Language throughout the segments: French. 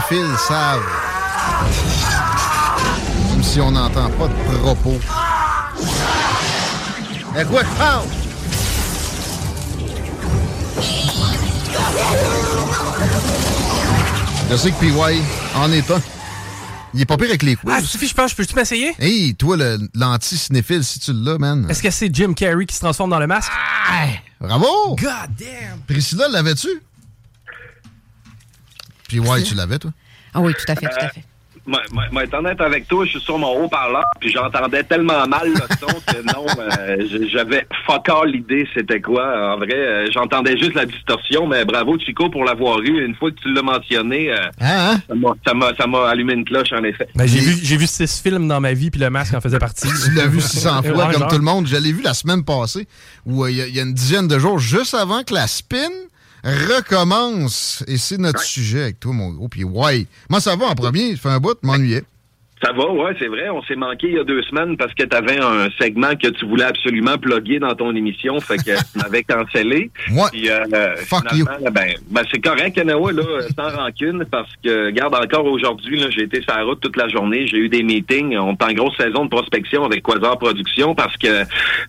Cinéphiles savent. Même si on n'entend pas de propos. Quoi je parle? Je sais que PY en est un. Il est pas pire avec les quiz. Ah, Sophie, je pense, je peux-tu m'essayer? Hey, toi, le- l'anti-cinéphile, si tu l'as, man. Est-ce que c'est Jim Carrey qui se transforme dans le masque? Bravo! God damn! Priscilla, l'avais-tu? Puis ouais, tu l'avais, toi? Ah oui, tout à fait, tout à fait. Moi, moi, moi, être honnête avec toi, je suis sur mon haut-parleur, puis j'entendais tellement mal le son que non, euh, j'avais fuck all l'idée c'était quoi. En vrai, euh, j'entendais juste la distorsion, mais bravo Chico pour l'avoir eu. Une fois que tu l'as mentionné, euh, Hein, ça m'a- ça m'a ça m'a allumé une cloche en effet. Ben, j'ai vu, j'ai vu six films dans ma vie, puis le masque en faisait partie. Tu l'as vu 600 fois, comme genre. tout le monde. Je l'ai vu la semaine passée, où euh, il y, a- il y a une dizaine de jours, juste avant que la spin recommence. Et c'est notre sujet avec toi, mon gros. Puis ouais, moi, ça va en premier. Ça fait un bout, m'ennuyais. Ça va, ouais, c'est vrai. On s'est manqué il y a deux semaines parce que tu avais un segment que tu voulais absolument plugger dans ton émission, fait que tu m'avais cancellé. Moi, Puis, euh, fuck Ben, ben c'est correct, Kanawa, là, sans rancune, parce que, regarde, encore aujourd'hui, là, j'ai été sur la route toute la journée, j'ai eu des meetings, on est en grosse saison de prospection avec Quasar Productions, parce que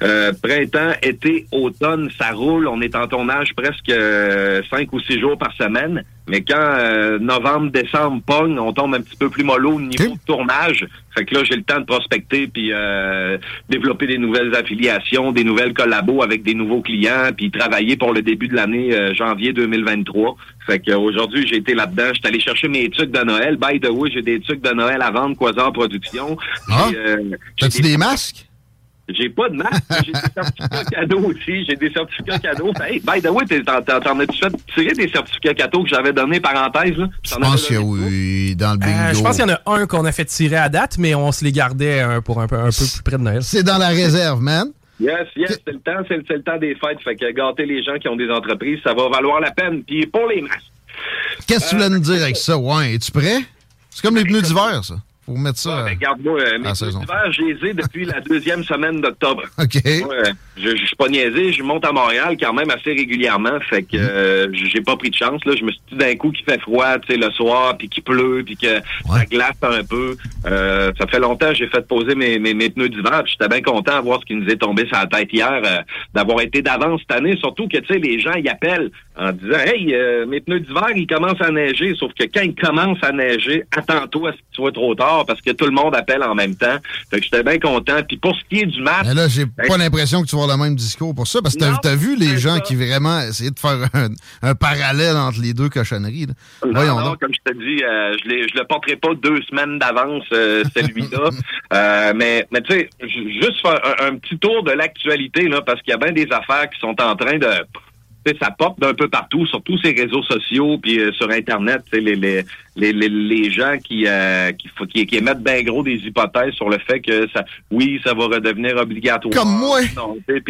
euh, printemps, été, automne, ça roule, on est en tournage presque euh, cinq ou six jours par semaine. Mais quand euh, novembre, décembre pogne, on tombe un petit peu plus mollo au niveau de tournage. Fait que là, j'ai le temps de prospecter puis euh, développer des nouvelles affiliations, des nouvelles collabos avec des nouveaux clients, puis travailler pour le début de l'année euh, janvier 2023. Fait que euh, aujourd'hui, j'ai été là-dedans. J'étais allé chercher mes trucs de Noël. By the way, j'ai des trucs de Noël à vendre, Quasar Production. Ah? Euh, T'as-tu des masques? J'ai pas de masque, mais j'ai des certificats cadeaux aussi. J'ai des certificats cadeaux. Hey, by the way, t'en as-tu fait tirer des certificats cadeaux que j'avais donné parenthèse, là? Je pense qu'il y a oui, dans le bingo. Euh, je pense qu'il y en a un qu'on a fait tirer à date, mais on se les gardait euh, pour un peu, un peu plus près de Noël. C'est dans la réserve, man. Yes, yes, c'est le temps, c'est le, temps des fêtes. Fait que gâter les gens qui ont des entreprises, ça va valoir la peine. Puis pour les masques. Qu'est-ce que tu voulais nous dire avec ça? Ouais, es-tu prêt? C'est comme les pneus d'hiver, ça. Pour mettre ça. Ouais, ben, Regarde-moi, euh, mes saison. les ai depuis la deuxième semaine d'octobre. OK. Ouais, je, je suis pas niaisé, je monte à Montréal quand même assez régulièrement, fait que euh, j'ai pas pris de chance. Là. Je me suis dit d'un coup qu'il fait froid, tu sais, le soir, puis qu'il pleut, puis que ça glace un peu. Euh, ça fait longtemps que j'ai fait poser mes, mes, mes pneus d'hiver, j'étais bien content de voir ce qui nous est tombé sur la tête hier, euh, d'avoir été d'avance cette année, surtout que tu sais, les gens y appellent en disant Hey, euh, mes pneus d'hiver, ils commencent à neiger, sauf que quand ils commencent à neiger, attends-toi à ce que tu sois trop tard parce que tout le monde appelle en même temps. Fait que j'étais bien content. Puis pour ce qui est du match. Mais là, j'ai ben, pas l'impression que tu vas avoir le même discours pour ça, parce que t'as as vu les gens ça. qui vraiment essayaient de faire un, un parallèle entre les deux cochonneries. là. Non, Voyons non, donc. comme je te dis, euh, je, je le porterai pas deux semaines d'avance, euh, celui-là. Euh, mais mais tu sais, ju- juste faire un, un petit tour de l'actualité, là, parce qu'il y a bien des affaires qui sont en train de... Ça pop d'un peu partout, sur tous ces réseaux sociaux, puis euh, sur Internet, les, les, les, les, les gens qui, euh, qui, faut- qui, qui émettent bien gros des hypothèses sur le fait que ça, oui, ça va redevenir obligatoire. Comme moi. Non, sais,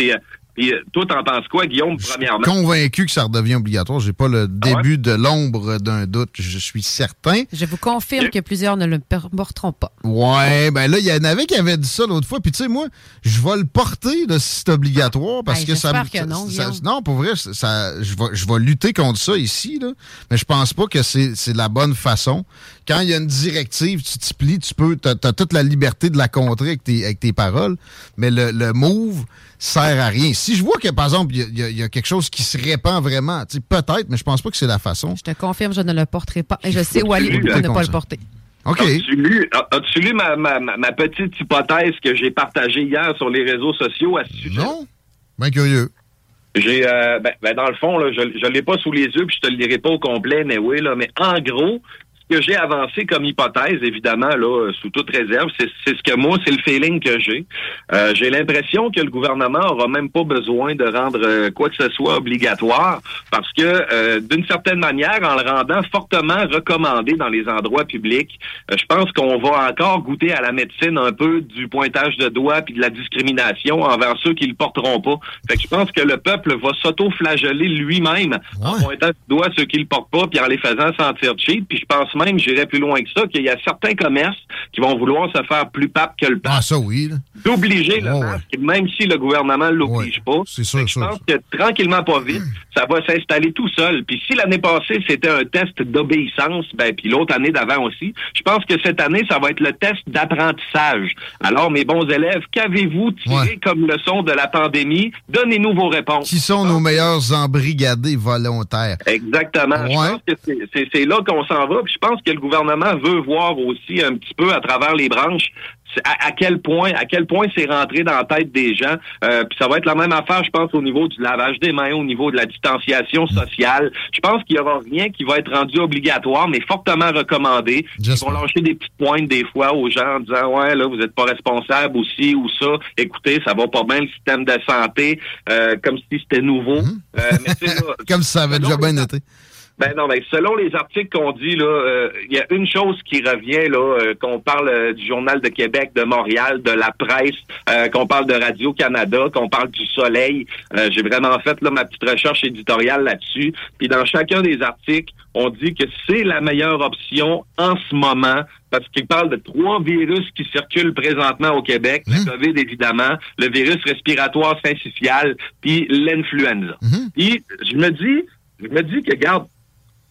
puis, euh, toi, t'en penses quoi, Guillaume, premièrement? Convaincu que ça redevient obligatoire. J'ai pas le Ah début de l'ombre d'un doute. Je suis certain. Je vous confirme que plusieurs ne le porteront pas. Ouais, ben là, il y en avait qui avaient dit ça l'autre fois. Puis tu sais, moi, je vais le porter là, si c'est obligatoire parce Ben, que ça, me- non, ça-. Non, pour vrai, ça, ça- je, vais, je vais lutter contre ça ici, là. Mais je pense pas que c'est c'est la bonne façon. Quand il y a une directive, tu t'y plies, tu peux, t'as as toute la liberté de la contrer avec tes, avec tes paroles. Mais le, le move sert à rien. Si je vois que, par exemple, il y a- y, y quelque chose qui se répand vraiment, tu sais, peut-être, mais je pense pas que c'est la façon. Je te confirme, je ne le porterai pas. Et je sais où aller pour ne pas le porter. OK. As-tu lu, as- as-tu lu ma, ma, ma- ma petite hypothèse que j'ai partagée hier sur les réseaux sociaux à ce sujet? Non? Ben curieux. J'ai, euh, ben, ben, dans le fond, là, je ne l'ai pas sous les yeux, puis je te le lirai pas au complet, mais oui, là, mais en gros, ce que j'ai avancé comme hypothèse, évidemment, là, sous toute réserve, c'est c'est ce que moi, c'est le feeling que j'ai. Euh, j'ai l'impression que le gouvernement aura même pas besoin de rendre euh, quoi que ce soit obligatoire, parce que euh, d'une certaine manière, en le rendant fortement recommandé dans les endroits publics, euh, je pense qu'on va encore goûter à la médecine un peu du pointage de doigts puis de la discrimination envers ceux qui le porteront pas. Fait que je pense que le peuple va s'auto-flageller lui-même en pointant du doigt ceux qui le portent pas puis en les faisant sentir cheap. Puis je pense même, j'irais plus loin que ça, qu'il y a certains commerces qui vont vouloir se faire plus pape que le pape Ah, ça oui, d'obliger le ouais. masque, même si le gouvernement l'oblige Ouais, pas. c'est sûr, Je pense que tranquillement, pas vite, ça va s'installer tout seul. Puis si l'année passée, c'était un test d'obéissance, ben puis l'autre année d'avant aussi, je pense que cette année, ça va être le test d'apprentissage. Alors, mes bons élèves, qu'avez-vous tiré Ouais. comme leçon de la pandémie? Donnez-nous vos réponses. Qui sont nos meilleurs embrigadés volontaires? Exactement. Je pense que c'est- là qu'on s'en va. Puis je pense que le gouvernement veut voir aussi un petit peu à travers les branches à, à quel point à quel point c'est rentré dans la tête des gens. Euh, puis ça va être la même affaire, je pense, au niveau du lavage des mains, au niveau de la distanciation sociale. Je pense qu'il y aura rien qui va être rendu obligatoire, mais fortement recommandé. Ils vont lâcher des petites pointes des fois aux gens en disant ouais là vous êtes pas responsable aussi ou ça. Écoutez, ça va pas bien le système de santé, euh, comme si c'était nouveau. Euh, mais sais, là, Comme ça avait déjà bien été. Ben non, ben selon les articles qu'on dit là, euh, il y a une chose qui revient là, euh, qu'on parle euh, du journal de Québec, de Montréal, de la presse, euh, qu'on parle de Radio Canada, qu'on parle du Soleil. Euh, J'ai vraiment fait là ma petite recherche éditoriale là-dessus. Puis dans chacun des articles, on dit que c'est la meilleure option en ce moment parce qu'il parle de trois virus qui circulent présentement au Québec. Mmh. Le COVID, évidemment, le virus respiratoire syncytial, puis l'influenza. Mhm. Puis je me dis, je me dis que, garde,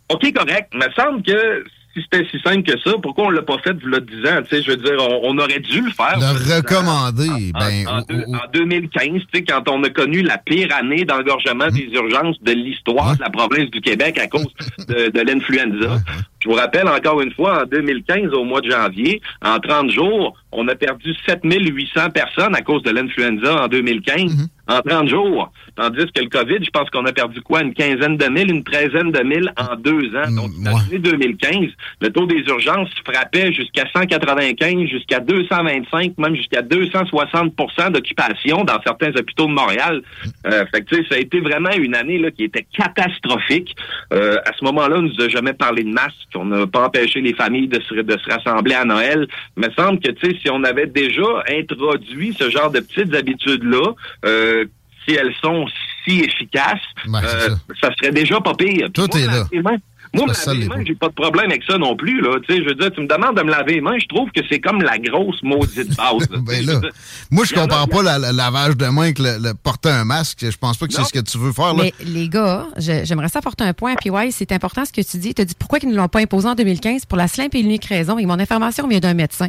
OK, correct, me semble que si c'était si simple que ça, pourquoi on l'a pas fait il y a 10 ans? Tu sais, je veux dire, on, on aurait dû le faire. Le recommander, En, ben, en au- deux- au- en 2015, tu sais, quand on a connu la pire année d'engorgement des urgences de l'histoire de la province du Québec à cause de, de l'influenza. Je vous rappelle encore une fois, en 2015, au mois de janvier, en 30 jours, on a perdu 7800 personnes à cause de l'influenza en 2015. En 30 jours. Tandis que le COVID, je pense qu'on a perdu quoi? Une quinzaine de mille, une treizaine de mille en deux ans. Donc, Mm, imaginez 2015, le taux des urgences frappait jusqu'à 195, jusqu'à 225, même jusqu'à 260% d'occupation dans certains hôpitaux de Montréal. Euh, fait que, tu sais, ça a été vraiment une année là, qui était catastrophique. Euh, à ce moment-là, on nous a jamais parlé de masques. On n'a pas empêché les familles de se, de se rassembler à Noël. Il me semble que, tu sais, si on avait déjà introduit ce genre de petites habitudes-là, euh, si elles sont si efficaces, Ouais, euh, ça. serait déjà pas pire. Tout moi, est là. Moi, me ça laver les mains, j'ai pas de problème avec ça non plus, là. Tu sais, je veux dire, tu me demandes de me laver les mains, je trouve que c'est comme la grosse maudite base. Ben là, moi, je a- compare pas la- le lavage de main avec le, le porter un masque. Je pense pas que c'est ce que tu veux faire, là. Mais les gars, j'aimerais ça apporter un point. Puis ouais, c'est important ce que tu dis. Tu as dit pourquoi ils ne l'ont pas imposé en 2015 pour la simple et unique raison. Et mon information vient d'un médecin.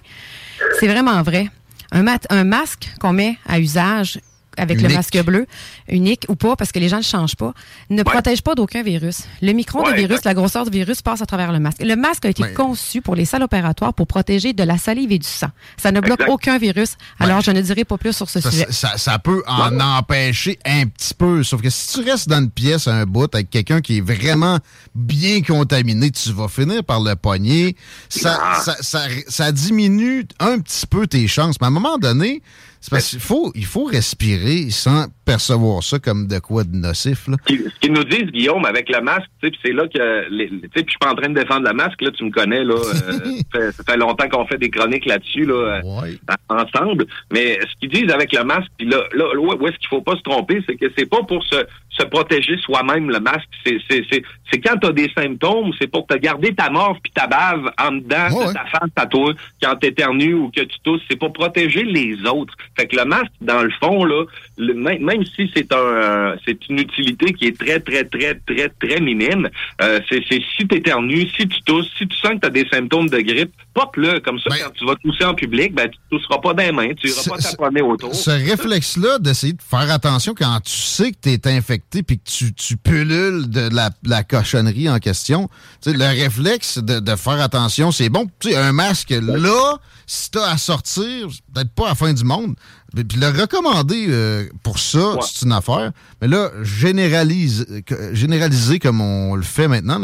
C'est vraiment vrai. Un, mat- un masque qu'on met à usage avec le masque bleu, unique ou pas, parce que les gens ne changent pas, ne protège pas d'aucun virus. Le micron Ouais, virus, la grosseur du virus passe à travers le masque. Le masque a été Ouais. conçu pour les salles opératoires pour protéger de la salive et du sang. Ça ne bloque Exact. aucun virus. Alors, je ne dirai pas plus sur ce Ça, sujet. ça- ça peut en empêcher un petit peu. Sauf que si tu restes dans une pièce un bout avec quelqu'un qui est vraiment bien contaminé, tu vas finir par le pogner. Ça, Ah. ça, ça, ça diminue un petit peu tes chances. Mais à un moment donné, c'est parce qu'il faut, il faut respirer sans percevoir ça comme de quoi de nocif. Là. Ce qu'ils- nous disent, Guillaume, avec le masque, tu c'est là que, tu puis je suis pas en train de défendre le masque, là, tu me connais, là, euh, ça, fait, ça fait longtemps qu'on fait des chroniques là-dessus, là, euh, Ouais. ensemble. Mais ce qu'ils disent avec le masque, puis là, là, où est-ce qu'il faut pas se tromper, c'est que c'est pas pour se, se protéger soi-même le masque. C'est, c'est, c'est, c'est quand t'as des symptômes, c'est pour te garder ta morve puis ta bave en dedans Ouais, de ta face à toi quand t'éternues ou que tu tousses. C'est pour protéger les autres. Fait que le masque, dans le fond, là, le- même, même si c'est un, c'est une utilité qui est très, très, très, très, très minime, euh, c'est, c'est si t'éternues, si tu tousses, si tu sens que t'as des symptômes de grippe, porte-le. Comme ça, Ben- quand tu vas tousser en public, ben, tu tousseras pas des mains, tu iras Ce- pas taponner autour. Ce réflexe-là d'essayer de faire attention quand tu sais que tu es infecté puis que tu, tu pullules de la, la cochonnerie en question, le réflexe de, de faire attention, c'est bon. Tu sais, un masque, là, si t'as à sortir, peut-être pas à la fin du monde. Puis le recommander euh, pour ça, Ouais. c'est une affaire. Mais là, généralise, que- généraliser comme on le fait maintenant,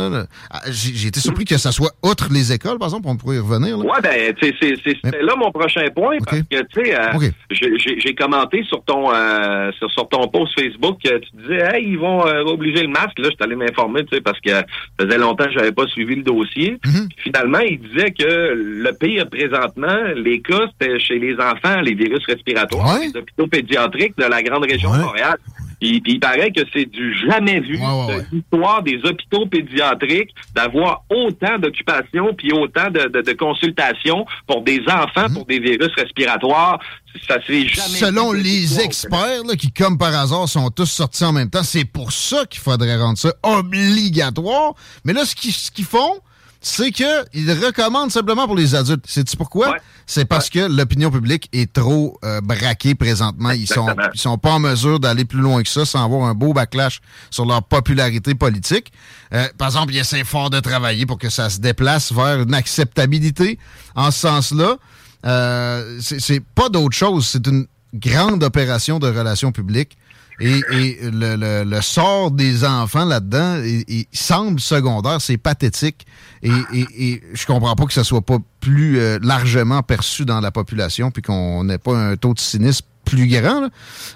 ah, j'ai été surpris que ça soit outre les écoles, par exemple, on pourrait y revenir. là. Ouais, ben, c'était là mon prochain point, parce que, tu sais, euh, j'ai- commenté sur ton euh, sur, sur ton post Facebook, euh, tu disais, hey, ils vont obliger le masque. Là, je suis allé m'informer, tu sais, parce que ça faisait longtemps que j'avais pas suivi le dossier. Mhm. Puis Finalement, il disait que le pire présentement, les cas, c'était chez les enfants, les virus respiratoires, Ouais. les hôpitaux pédiatriques de la grande région Ouais. de Montréal. Puis il paraît que c'est du jamais vu Ouais, de l'histoire des hôpitaux pédiatriques d'avoir autant d'occupations puis autant de, de, de consultations pour des enfants, pour des virus respiratoires. Ça s'est jamais Mhm. Selon vu les experts, là, qui, comme par hasard, sont tous sortis en même temps, c'est pour ça qu'il faudrait rendre ça obligatoire. Mais là, ce qu'ils ce qu'ils font, c'est qu'ils recommandent simplement pour les adultes. Sais-tu pourquoi? Ouais. C'est parce que l'opinion publique est trop euh, braquée présentement. Ils sont, ils sont pas en mesure d'aller plus loin que ça sans avoir un beau backlash sur leur popularité politique. Euh, par exemple, ils essaient fort de travailler pour que ça se déplace vers une acceptabilité en ce sens-là. Euh, c'est c'est pas d'autre chose. C'est une grande opération de relations publiques. Et, et le, le- le sort des enfants là-dedans il, il semble secondaire. C'est pathétique. Et, et, et je comprends pas que ça soit pas plus euh, largement perçu dans la population puis qu'on n'ait pas un taux de cynisme plus grand. là.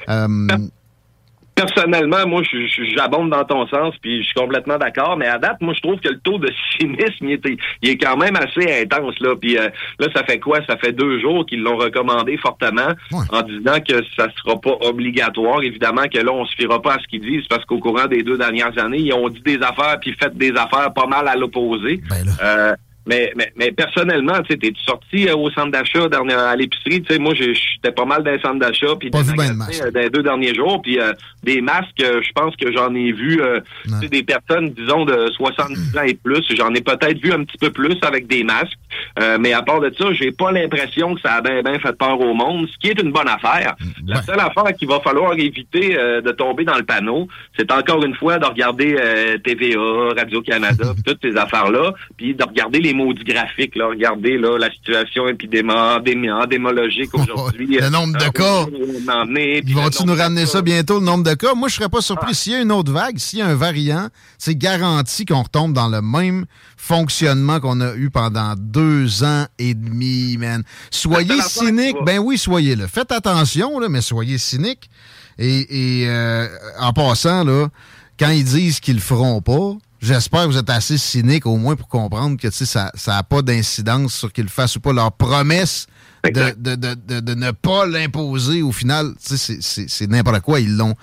Euh, Personnellement, moi, j'abonde dans ton sens, puis je suis complètement d'accord. Mais à date, moi, je trouve que le taux de cynisme, il est, il est quand même assez intense. Là, puis euh, là, ça fait quoi? Ça fait deux jours qu'ils l'ont recommandé fortement, Ouais. en disant que ça sera pas obligatoire. Évidemment que là, on se fiera pas à ce qu'ils disent, parce qu'au courant des deux dernières années, ils ont dit des affaires puis fait des affaires pas mal à l'opposé. ben. Euh, mais, mais, mais personnellement, tu sais, t'es-tu sorti euh, au centre d'achat, à l'épicerie, tu sais, moi, j'étais pas mal dans les centres d'achat, puis euh, dans les deux derniers jours, puis euh, des masques, euh, je pense que j'en ai vu, euh, des personnes, disons, de 70 ans et plus, j'en ai peut-être vu un petit peu plus avec des masques, Euh, mais à part de ça, j'ai pas l'impression que ça a bien ben fait peur au monde, ce qui est une bonne affaire. La Ouais. seule affaire qu'il va falloir éviter euh, de tomber dans le panneau, c'est encore une fois de regarder euh, TVA, Radio-Canada, toutes ces affaires-là, puis de regarder les maudits graphiques, là, regarder là, la situation endémologique aujourd'hui. Le nombre de Euh, cas. Ils vont-tu nous ramener ça bientôt, le nombre de cas? Moi, je serais pas surpris. S'il y a une autre vague, s'il y a un variant, c'est garanti qu'on retombe dans le même fonctionnement qu'on a eu pendant deux ans et demi, man. Soyez cynique. Ben oui, soyez-le. Faites attention, là, mais soyez cynique. Et, et, euh, en passant, là, quand ils disent qu'ils le feront pas, j'espère que vous êtes assez cynique au moins pour comprendre que tu sais, ça n'a pas d'incidence sur qu'ils fassent ou pas. Leur promesse de, de, de, de, de ne pas l'imposer, au final, tu sais, c'est- c'est c'est n'importe quoi. Ils l'ont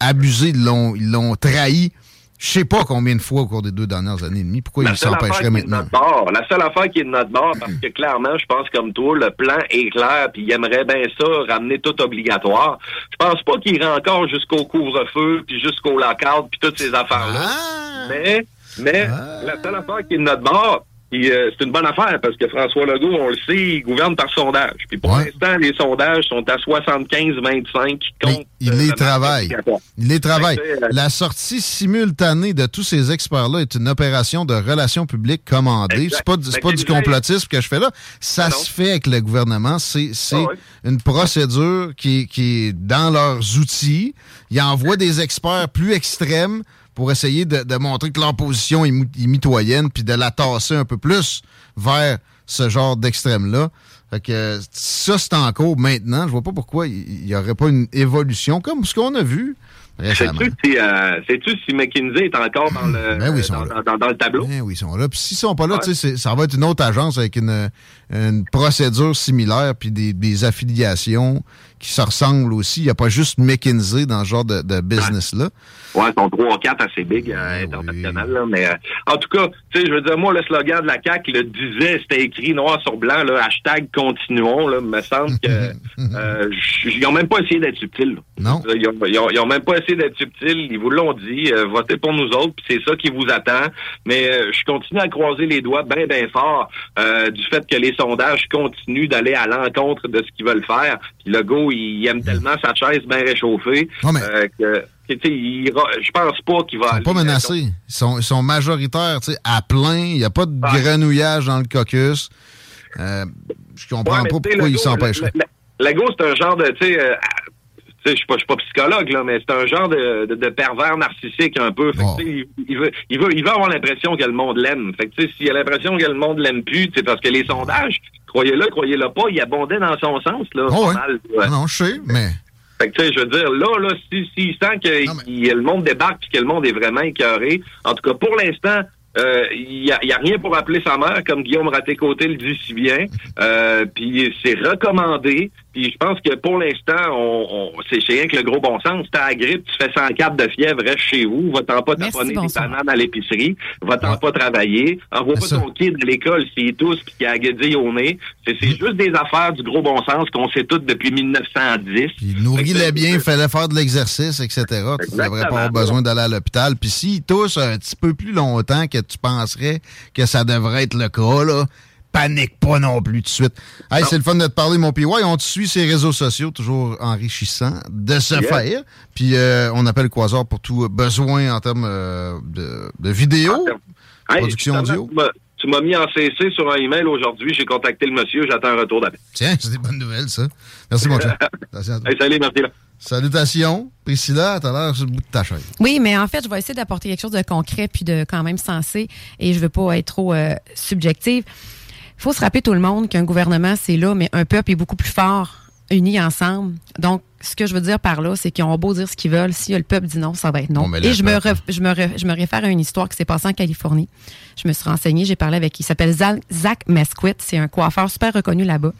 abusé, ils l'ont ils l'ont trahi. Je sais pas combien de fois au cours des deux dernières années et demie. Pourquoi La s'empêcherait maintenant? notre bord, la seule affaire qui est de notre bord, parce que clairement, je pense comme toi, le plan est clair, puis il aimerait bien ça, ramener tout obligatoire. Je pense pas qu'il irait encore jusqu'au couvre-feu, puis jusqu'au lockout, puis toutes ces affaires-là. Ah! Mais, mais la seule affaire qui est de notre bord, puis, euh, c'est une bonne affaire parce que François Legault, on le sait, il gouverne par sondage. Puis pour Ouais. l'instant, les sondages sont à 75-25 qui comptent. il euh, les le travaille. Il les travaille. Euh, La sortie simultanée de tous ces experts-là est une opération de relations publiques commandée. C'est pas, Fait pas du complotisme que je fais là. Ça Ah non. se fait avec le gouvernement. C'est Ah ouais. une procédure qui, est- qui est dans leurs outils. Ils envoient des experts plus extrêmes pour essayer de, de montrer que leur position est, mitoyenne puis de la tasser un peu plus vers ce genre d'extrême-là. Fait que ça, c'est en cours maintenant. Je vois pas pourquoi il n'y aurait pas une évolution comme ce qu'on a vu. Sais-tu si, euh, si McKinsey est encore dans le, Ben oui, dans, là. dans- dans le tableau? Ben oui, ils sont là. Puis s'ils sont pas là, Ouais. ça va être une autre agence avec une, une procédure similaire puis des, des affiliations qui se ressemblent aussi. Il n'y a pas juste McKinsey dans ce genre de, de business-là. Ouais, ils sont trois ou quatre assez big euh, Ouais, international, là, mais euh, en tout cas, tu sais, je veux dire, moi, le slogan de la CAQ le disait, c'était écrit noir sur blanc, là, hashtag continuons, là, me semble que euh, ils ont même pas essayé d'être subtils. Non. Ils ont, ils ont- ils ont même pas essayé d'être subtils, ils vous l'ont dit, euh, votez pour nous autres, puis c'est ça qui vous attend. Mais je continue à croiser les doigts bien, bien fort du fait que les sondages continuent d'aller à l'encontre de ce qu'ils veulent faire. Puis le go, il aime tellement sa chaise bien réchauffée Non, mais- euh, que je pense pas qu'il va Ils sont aller, pas menacés. Ils sont, ils sont majoritaires, à plein. Il n'y a pas de grenouillage dans le caucus. Euh, je comprends Ouais, pas pourquoi ils Le go, c'est un genre de, tu sais, euh, je suis pas, pas psychologue là, mais c'est un genre de, de, de pervers narcissique un peu. Fait que, Oh. il, il veut, il veut, il veut avoir l'impression que le monde l'aime. Fait que tu sais, s'il a l'impression que le monde l'aime plus, c'est parce que les sondages, croyez-le, croyez-le pas, ils abondaient dans son sens là. Oh, pas ouais. mal, ouais. Non, je sais, mais Fait que, tu sais, je veux dire, là, là, si, s'il sent que Non, mais- il- le monde débarque puis que le monde est vraiment écœuré, en tout cas, pour l'instant, euh, il n'y a, y a rien pour appeler sa mère, comme Guillaume Raté-Côté le dit si bien. Euh, puis c'est recommandé. Puis je pense que pour l'instant, on, on- c'est rien que le gros bon sens. T'as la grippe, tu fais 104 de fièvre, reste chez vous. Va-t'en pas taponner des bananes à l'épicerie. Va-t'en pas travailler. Envoie pas ça. ton kid à l'école s'il est tous puis qu'il a guédille au nez. C'est Mm. juste des affaires du gros bon sens qu'on sait toutes depuis 1910. Puis nourris-les Fait que- bien, fais-le faire de l'exercice, etc. Tu Exactement. pas avoir besoin d'aller à l'hôpital. Puis s'il tousse un petit peu plus longtemps que tu penserais que ça devrait être le cas, là, panique pas non plus tout de suite. Hey, c'est le fun de te parler, mon PY. On te suit sur les réseaux sociaux, toujours enrichissant de Yeah. faire. Puis euh, on appelle Quasar pour tout besoin en termes euh, de, de vidéo. Hey, Production audio. tu m'as- mis en CC sur un email aujourd'hui. J'ai contacté le monsieur. J'attends un retour d'appel. Tiens, c'est des bonnes nouvelles, ça. Merci, mon cher. À. Hey, salut, merci. Là. Salutations. Priscilla, t'as l'air sur le bout de ta chaise. Oui, mais en fait, je vais essayer d'apporter quelque chose de concret puis de quand même sensé et je veux pas être trop euh, subjective. Il faut se rappeler tout le monde qu'un gouvernement, c'est là, mais un peuple est beaucoup plus fort unis ensemble. Donc, ce que je veux dire par là, c'est qu'ils ont beau dire ce qu'ils veulent. Si le peuple dit non, ça va être non. Et je me, je, me je me réfère à une histoire qui s'est passée en Californie. Je me suis renseignée, j'ai parlé avec, il s'appelle Zach Mesquith. C'est un coiffeur super reconnu là-bas.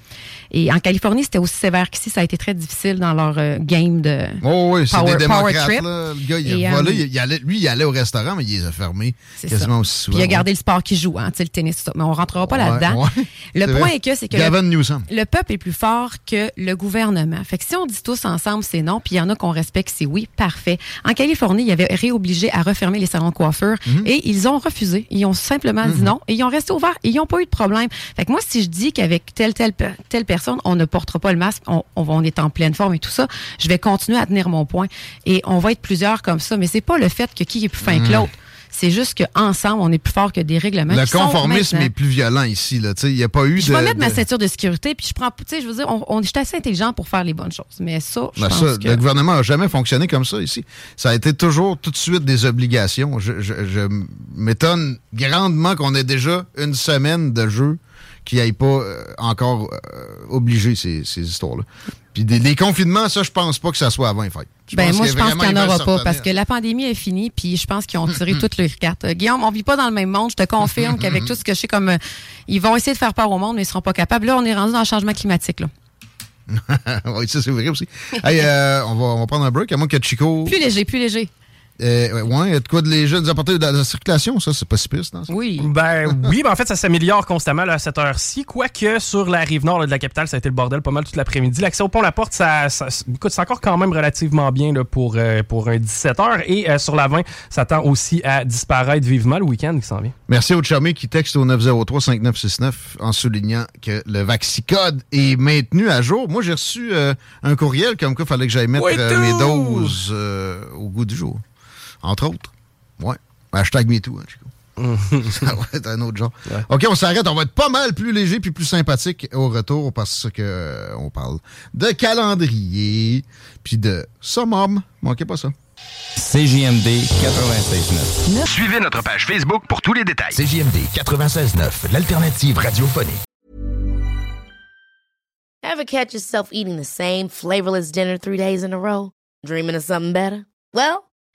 Et en Californie, c'était aussi sévère qu'ici. Ça a été très difficile dans leur euh, game de... Oh oui, Power- des power démocrates. trip. Là. Le gars, il Et, euh, il, il allait, lui, il allait au restaurant, mais il les a fermés quasiment ça. aussi souvent. Puis il a gardé le sport qu'il joue, hein, le tennis, tout ça. Mais on rentrera pas Ouais, là-dedans. ouais. Le point vrai. est que c'est que le peuple est plus fort que le gouvernement. Fait que si on dit tous ensemble c'est non, puis il y en a qu'on respecte c'est oui, parfait. En Californie, il y avait réobligé à refermer les salons de coiffure Mhm. et ils ont refusé. Ils ont simplement dit non et ils ont resté ouverts et ils n'ont pas eu de problème. Fait que moi, si je dis qu'avec telle, telle, telle personne, on ne portera pas le masque, on, est en pleine forme et tout ça, je vais continuer à tenir mon point. Et on va être plusieurs comme ça. Mais c'est pas le fait que qui est plus fin que l'autre. C'est juste qu'ensemble, on est plus fort que des règlements. Le conformisme est plus violent ici. Il n'y a pas eu je de. vais mettre ma ceinture de sécurité, puis je prends, tu sais, je veux dire, on, on est assez intelligent pour faire les bonnes choses. Mais ça, je Ben pense ça, que... Le gouvernement n'a jamais fonctionné comme ça ici. Ça a été toujours tout de suite des obligations. Je, je- je m'étonne grandement qu'on ait déjà une semaine de jeu qui n'aille pas euh, encore euh, obligé ces, ces histoires-là. Puis des, les confinements, ça, je pense pas que ça soit avant les fêtes. Ben, moi, je pense qu'il n'y en aura pas parce que la pandémie est finie, puis je pense qu'ils ont tiré toutes leurs cartes. Euh, Guillaume, on vit pas dans le même monde. Je te confirme qu'avec tout ce que je sais, comme euh, ils vont essayer de faire peur au monde, mais ils seront pas capables. Là, on est rendu dans le changement climatique. Là. oui, ça, c'est vrai aussi. hey, euh, on, va, on va prendre un break, à moins que Chico... Plus léger, plus léger. Euh, ouais, il y a de quoi de les jeunes apporter de la circulation, ça, c'est pas si pire, non? Oui. Ben oui, ben en fait, ça s'améliore constamment là, à cette heure-ci. Quoique sur la rive nord là, de la capitale, ça a été le bordel pas mal toute l'après-midi. L'accès au pont La Porte, ça, ça écoute, c'est encore quand même relativement bien là, pour, euh, pour un 17h. Et euh, sur la 20, ça tend aussi à disparaître vivement le week-end qui s'en vient. Merci au Chummy qui texte au 903-5969 en soulignant que le Vaxicode est maintenu à jour. Moi, j'ai reçu euh, un courriel comme quoi il fallait que j'aille mettre Oui, euh, mes doses euh, au goût du jour. Entre autres. Ouais. Hashtag MeToo, hein, Chico. Ça va être un autre genre. OK, on s'arrête. On va être pas mal plus léger puis plus sympathique au retour parce que euh, on parle de calendrier puis de summum. Manquez pas ça. CJMD 96.9. Suivez notre page Facebook pour tous les détails. CJMD 96.9, l'alternative radiophonique. Ever catch yourself eating the same flavorless dinner three days in a row? Dreaming of something better? Well,